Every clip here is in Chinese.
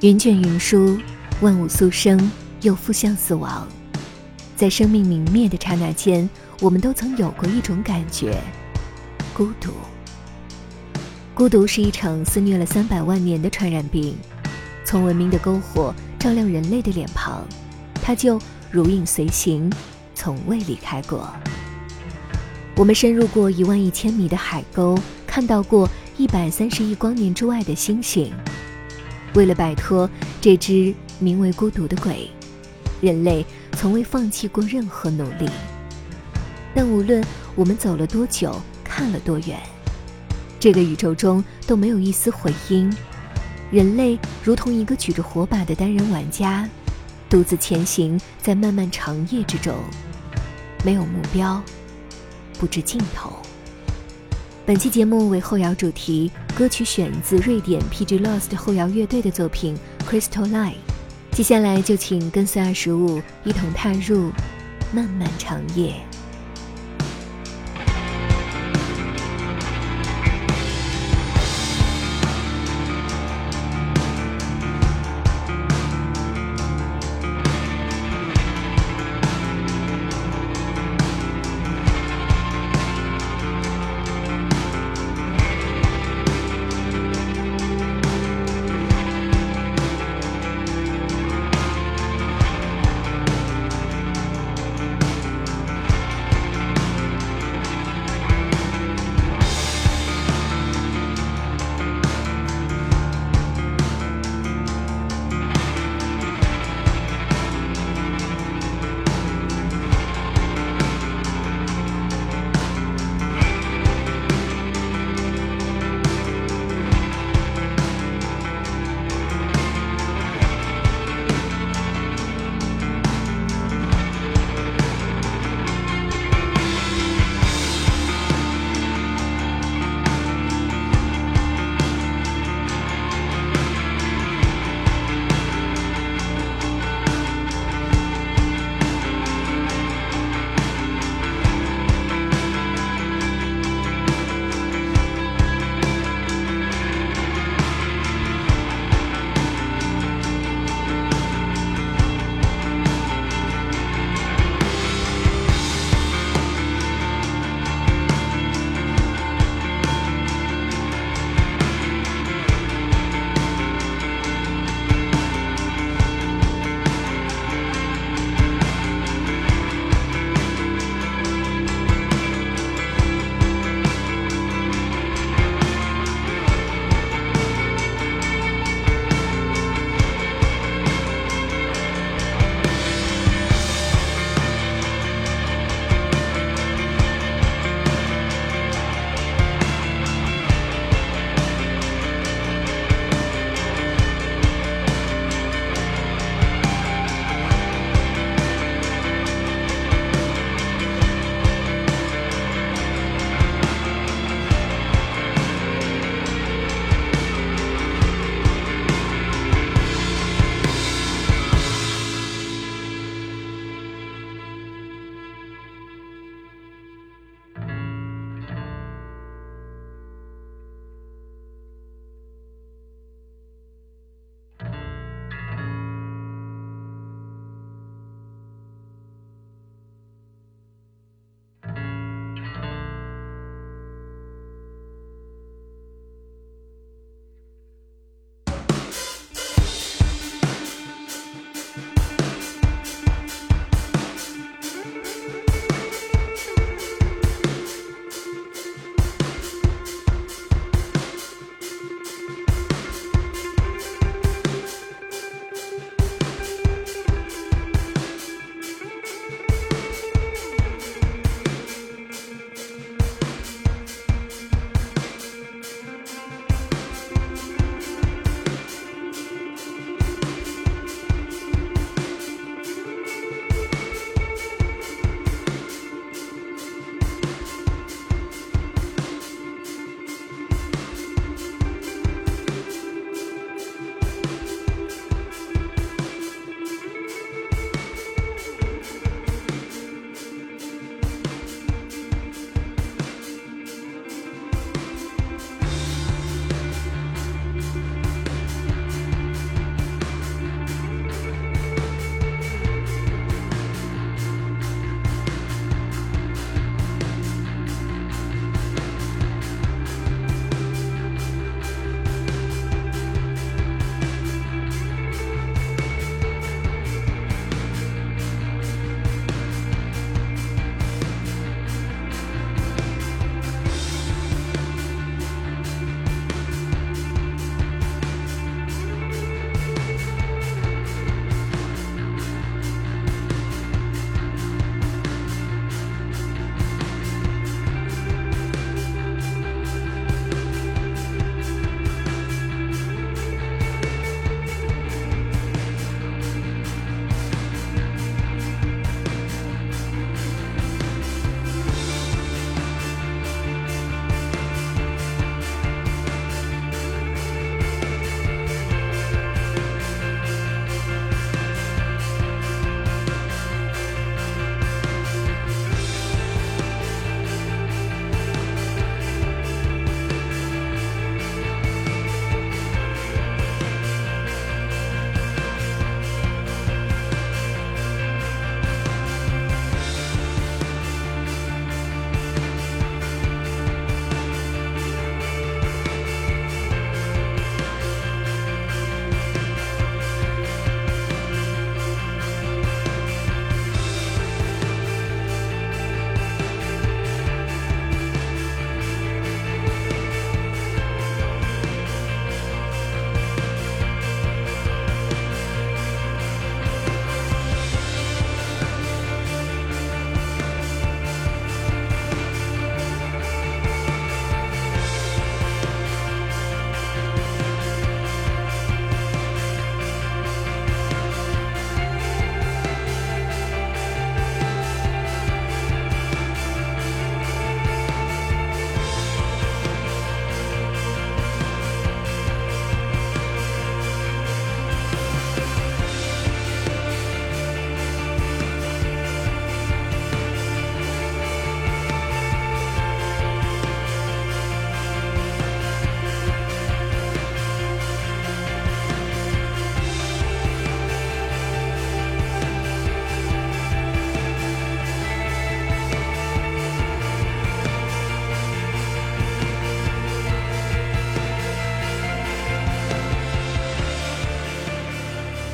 云卷云舒，万物苏生，又复向死亡。在生命泯灭的刹那间，我们都曾有过一种感觉——孤独。孤独是一场肆虐了三百万年的传染病，从文明的篝火照亮人类的脸庞，它就如影随形，从未离开过。我们深入过一万亿千米的海沟，看到过一百三十亿光年之外的星星。为了摆脱这只名为孤独的鬼，人类从未放弃过任何努力。但无论我们走了多久，看了多远，这个宇宙中都没有一丝回音。人类如同一个举着火把的单人玩家，独自前行在漫漫长夜之中，没有目标，不知尽头。本期节目为后摇主题，歌曲选自瑞典 PG Lost 后摇乐队的作品《Crystal Light》。接下来就请跟随二十五一同踏入漫漫长夜。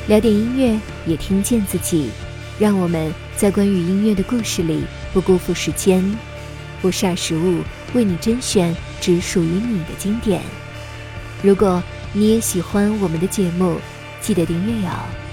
聊点音乐，也听见自己。让我们在关于音乐的故事里不辜负时间。不傻食物，为你甄选只属于你的经典。如果你也喜欢我们的节目，记得订阅哦。